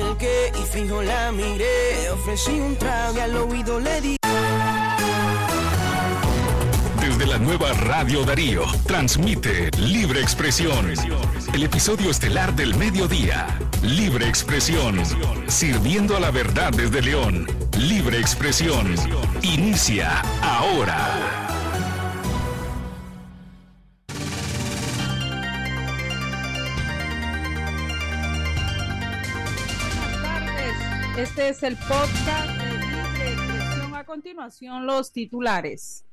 acerqué y fijo la miré. Ofrecí un trago al oído le di. Desde la nueva Radio Darío, transmite Libre Expresión. El episodio estelar del mediodía. Libre Expresión. Sirviendo a la verdad desde León. Libre Expresión. Inicia ahora. Este es el podcast de Expresión. A continuación, los titulares.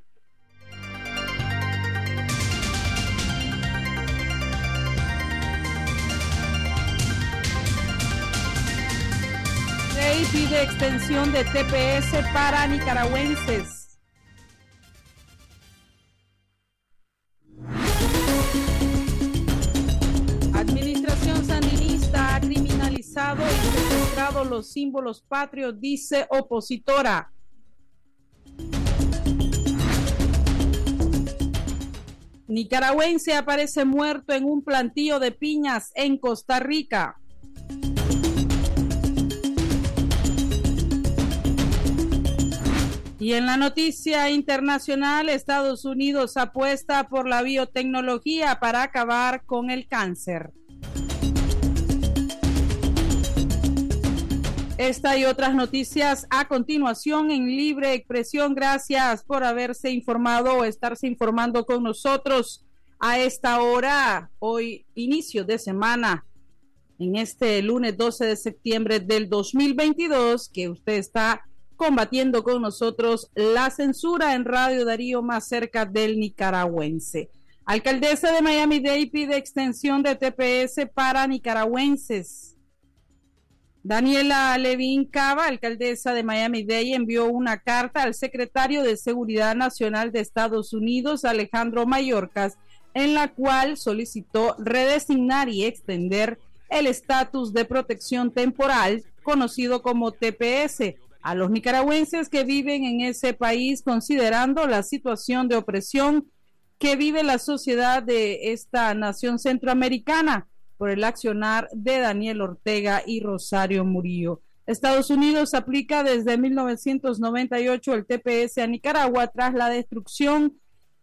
Ley pide extensión de TPS para nicaragüenses. Los símbolos patrios, dice opositora. Nicaragüense aparece muerto en un plantío de piñas en Costa Rica. Y en la noticia internacional, Estados Unidos apuesta por la biotecnología para acabar con el cáncer. Esta y otras noticias a continuación en libre expresión. Gracias por haberse informado o estarse informando con nosotros a esta hora, hoy inicio de semana, en este lunes 12 de septiembre del 2022, que usted está combatiendo con nosotros la censura en Radio Darío más cerca del nicaragüense. Alcaldesa de Miami-Dade pide extensión de TPS para nicaragüenses. Daniela Levin Cava, alcaldesa de Miami-Dade, envió una carta al secretario de Seguridad Nacional de Estados Unidos, Alejandro Mayorkas, en la cual solicitó redesignar y extender el estatus de protección temporal, conocido como TPS, a los nicaragüenses que viven en ese país, considerando la situación de opresión que vive la sociedad de esta nación centroamericana por el accionar de Daniel Ortega y Rosario Murillo. Estados Unidos aplica desde 1998 el TPS a Nicaragua tras la destrucción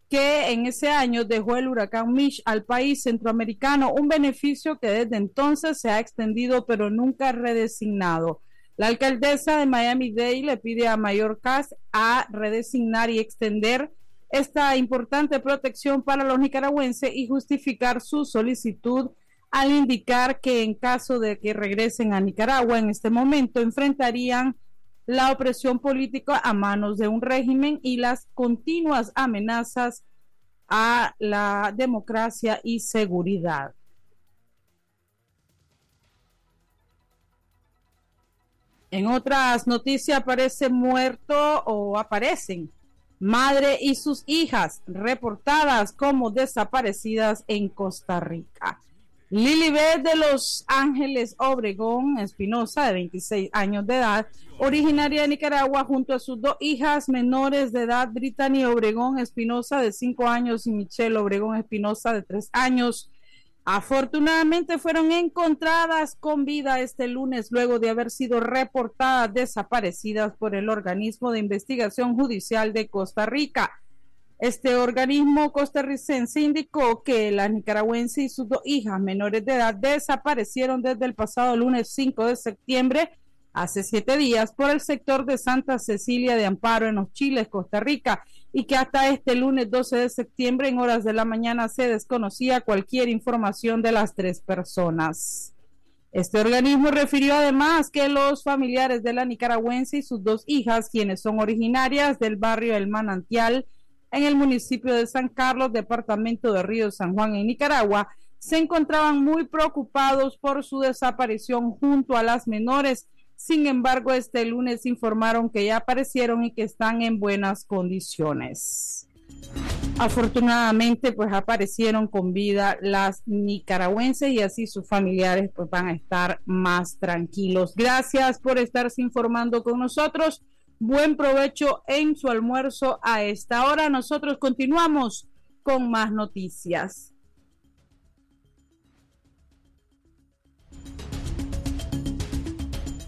que en ese año dejó el huracán Mitch al país centroamericano, un beneficio que desde entonces se ha extendido pero nunca redesignado. La alcaldesa de Miami-Dade le pide a Mayorkas a redesignar y extender esta importante protección para los nicaragüenses y justificar su solicitud al indicar que en caso de que regresen a Nicaragua en este momento enfrentarían la opresión política a manos de un régimen y las continuas amenazas a la democracia y seguridad. En otras noticias aparece muerto o aparecen madre y sus hijas reportadas como desaparecidas en Costa Rica. Lilibet de Los Ángeles Obregón Espinosa, de 26 años de edad, originaria de Nicaragua, junto a sus dos hijas menores de edad, Brittany Obregón Espinosa, de 5 años, y Michelle Obregón Espinosa, de 3 años. Afortunadamente fueron encontradas con vida este lunes luego de haber sido reportadas desaparecidas por el organismo de investigación judicial de Costa Rica. Este organismo costarricense indicó que la nicaragüense y sus dos hijas menores de edad desaparecieron desde el pasado lunes 5 de septiembre, hace siete días, por el sector de Santa Cecilia de Amparo en los Chiles, Costa Rica, y que hasta este lunes 12 de septiembre en horas de la mañana se desconocía cualquier información de las tres personas. Este organismo refirió además que los familiares de la nicaragüense y sus dos hijas, quienes son originarias del barrio El Manantial, en el municipio de San Carlos, departamento de Río San Juan, en Nicaragua, se encontraban muy preocupados por su desaparición junto a las menores. Sin embargo, este lunes informaron que ya aparecieron y que están en buenas condiciones. Afortunadamente, pues aparecieron con vida las nicaragüenses y así sus familiares pues van a estar más tranquilos. Gracias por estarse informando con nosotros. Buen provecho en su almuerzo a esta hora. Nosotros continuamos con más noticias.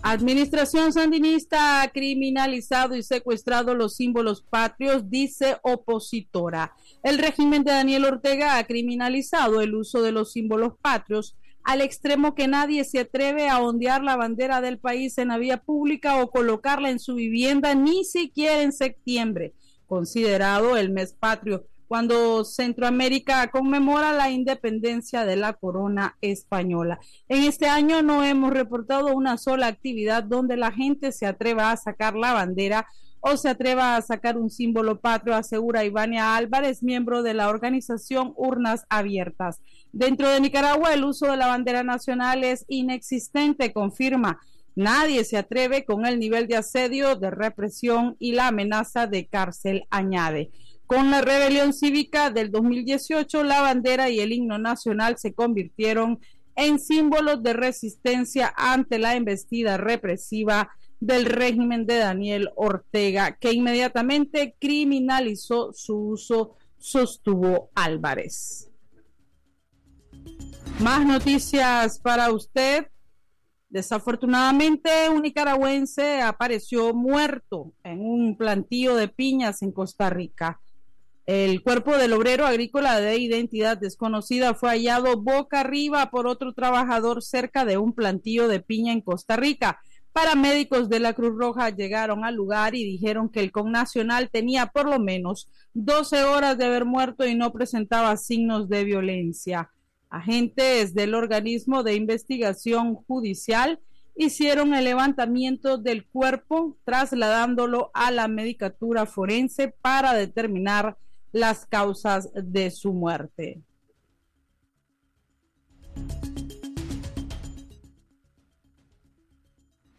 Administración sandinista ha criminalizado y secuestrado los símbolos patrios, dice opositora. El régimen de Daniel Ortega ha criminalizado el uso de los símbolos patrios al extremo que nadie se atreve a ondear la bandera del país en la vía pública o colocarla en su vivienda, ni siquiera en septiembre, considerado el mes patrio cuando Centroamérica conmemora la independencia de la corona española. En este año no hemos reportado una sola actividad donde la gente se atreva a sacar la bandera o se atreva a sacar un símbolo patrio, asegura Ivania Álvarez, miembro de la organización Urnas Abiertas. Dentro de Nicaragua, el uso de la bandera nacional es inexistente, confirma. Nadie se atreve con el nivel de asedio, de represión y la amenaza de cárcel, añade. Con la rebelión cívica del 2018, la bandera y el himno nacional se convirtieron en símbolos de resistencia ante la embestida represiva del régimen de Daniel Ortega, que inmediatamente criminalizó su uso, sostuvo Álvarez. Más noticias para usted. Desafortunadamente, un nicaragüense apareció muerto en un plantío de piñas en Costa Rica. El cuerpo del obrero agrícola de identidad desconocida fue hallado boca arriba por otro trabajador cerca de un plantío de piña en Costa Rica. Paramédicos de la Cruz Roja llegaron al lugar y dijeron que el connacional tenía por lo menos 12 horas de haber muerto y no presentaba signos de violencia. Agentes del organismo de investigación judicial hicieron el levantamiento del cuerpo, trasladándolo a la medicatura forense para determinar las causas de su muerte.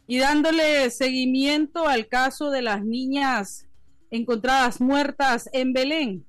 Y dándole seguimiento al caso de las niñas encontradas muertas en Belén,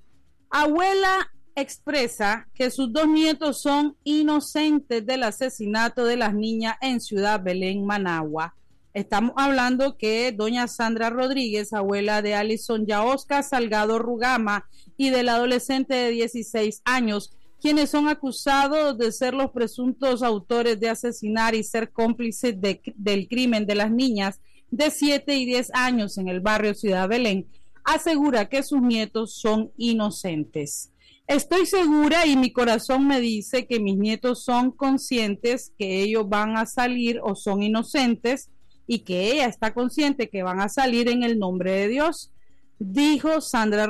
abuela expresa que sus dos nietos son inocentes del asesinato de las niñas en Ciudad Belén, Managua. Estamos hablando que doña Sandra Rodríguez, abuela de Alison Yaosca Salgado Rugama y del adolescente de 16 años, quienes son acusados de ser los presuntos autores de asesinar y ser cómplices del crimen de las niñas de 7 y 10 años en el barrio Ciudad Belén, asegura que sus nietos son inocentes. Estoy segura y mi corazón me dice que mis nietos son conscientes que ellos van a salir o son inocentes y que ella está consciente que van a salir en el nombre de Dios, dijo Sandra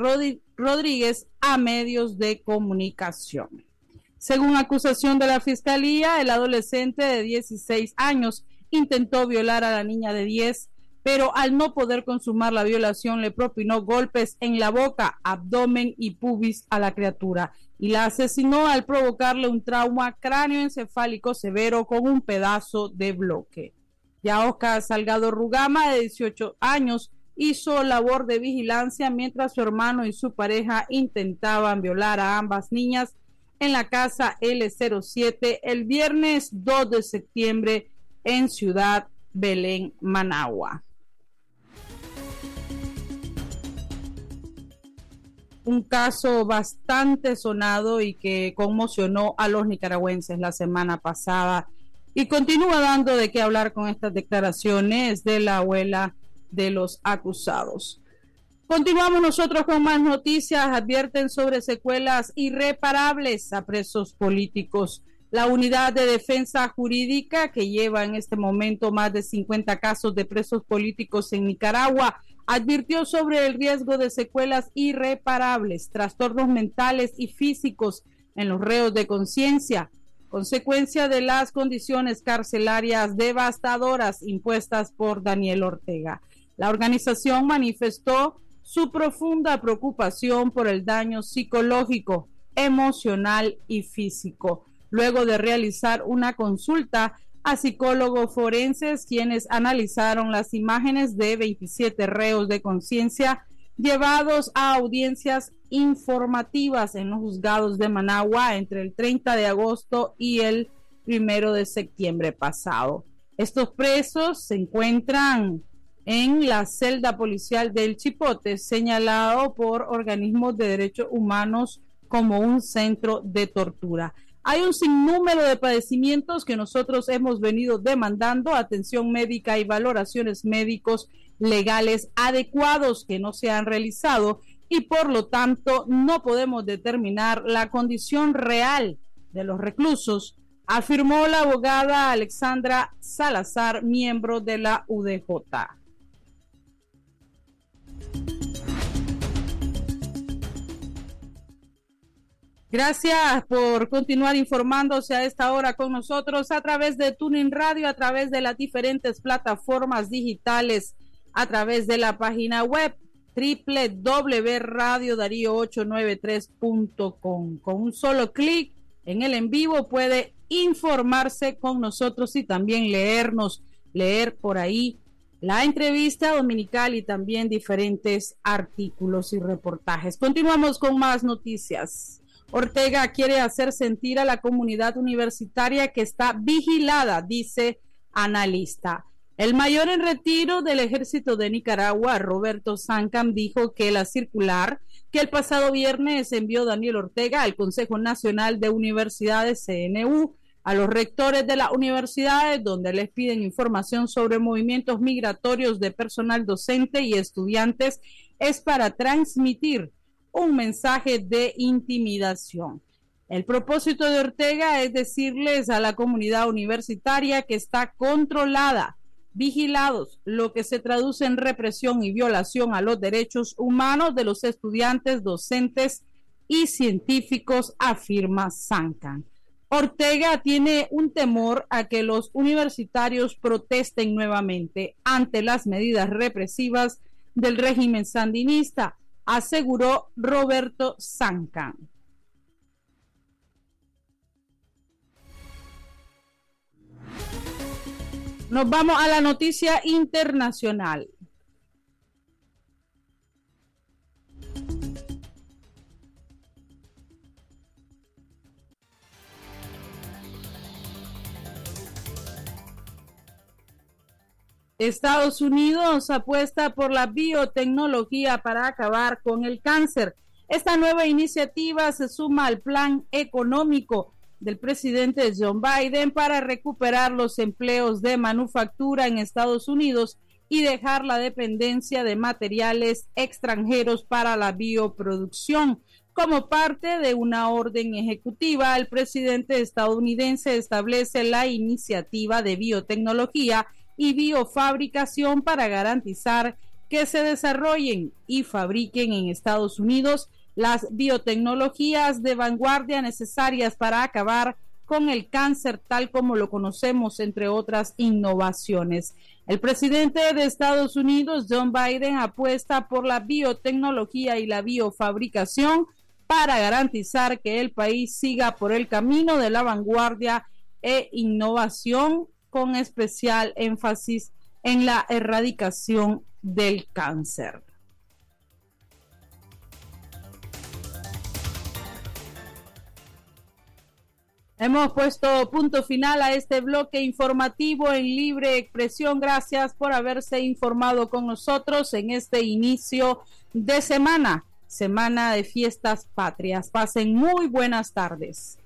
Rodríguez a medios de comunicación. Según acusación de la fiscalía, el adolescente de 16 años intentó violar a la niña de 10, pero al no poder consumar la violación le propinó golpes en la boca, abdomen y pubis a la criatura y la asesinó al provocarle un trauma cráneoencefálico severo con un pedazo de bloque. Ya Oscar Salgado Rugama, de 18 años, hizo labor de vigilancia mientras su hermano y su pareja intentaban violar a ambas niñas en la casa L07 el viernes 2 de septiembre en Ciudad Belén, Managua. Un caso bastante sonado y que conmocionó a los nicaragüenses la semana pasada y continúa dando de qué hablar con estas declaraciones de la abuela de los acusados. Continuamos nosotros con más noticias. Advierten sobre secuelas irreparables a presos políticos. La unidad de defensa jurídica, que lleva en este momento más de 50 casos de presos políticos en Nicaragua, advirtió sobre el riesgo de secuelas irreparables, trastornos mentales y físicos en los reos de conciencia, consecuencia de las condiciones carcelarias devastadoras impuestas por Daniel Ortega. La organización manifestó su profunda preocupación por el daño psicológico, emocional y físico, luego de realizar una consulta a psicólogos forenses quienes analizaron las imágenes de 27 reos de conciencia llevados a audiencias informativas en los juzgados de Managua entre el 30 de agosto y el primero de septiembre pasado. Estos presos se encuentran en la celda policial del Chipote, señalado por organismos de derechos humanos como un centro de tortura. Hay un sinnúmero de padecimientos que nosotros hemos venido demandando, atención médica y valoraciones médicos legales adecuados que no se han realizado y por lo tanto no podemos determinar la condición real de los reclusos, afirmó la abogada Alexandra Salazar, miembro de la UDJ. Gracias por continuar informándose a esta hora con nosotros a través de Tuning Radio, a través de las diferentes plataformas digitales a través de la página web www.radiodarío893.com. Con un solo clic en el en vivo puede informarse con nosotros y también leernos, leer por ahí la entrevista dominical y también diferentes artículos y reportajes. Continuamos con más noticias. Ortega quiere hacer sentir a la comunidad universitaria que está vigilada, dice analista. El mayor en retiro del ejército de Nicaragua, Roberto Sancam, dijo que la circular que el pasado viernes envió Daniel Ortega al Consejo Nacional de Universidades CNU a los rectores de las universidades donde les piden información sobre movimientos migratorios de personal docente y estudiantes es para transmitir un mensaje de intimidación. El propósito de Ortega es decirles a la comunidad universitaria que está controlada vigilados, lo que se traduce en represión y violación a los derechos humanos de los estudiantes, docentes y científicos, afirma Sankan. Ortega tiene un temor a que los universitarios protesten nuevamente ante las medidas represivas del régimen sandinista, aseguró Roberto Sankan. Nos vamos a la noticia internacional. Estados Unidos apuesta por la biotecnología para acabar con el cáncer. Esta nueva iniciativa se suma al plan económico del presidente John Biden para recuperar los empleos de manufactura en Estados Unidos y dejar la dependencia de materiales extranjeros para la bioproducción. Como parte de una orden ejecutiva, el presidente estadounidense establece la iniciativa de biotecnología y biofabricación para garantizar que se desarrollen y fabriquen en Estados Unidos las biotecnologías de vanguardia necesarias para acabar con el cáncer tal como lo conocemos, entre otras innovaciones. El presidente de Estados Unidos, John Biden, apuesta por la biotecnología y la biofabricación para garantizar que el país siga por el camino de la vanguardia e innovación con especial énfasis en la erradicación del cáncer. Hemos puesto punto final a este bloque informativo en libre expresión. Gracias por haberse informado con nosotros en este inicio de semana, semana de fiestas patrias. Pasen muy buenas tardes.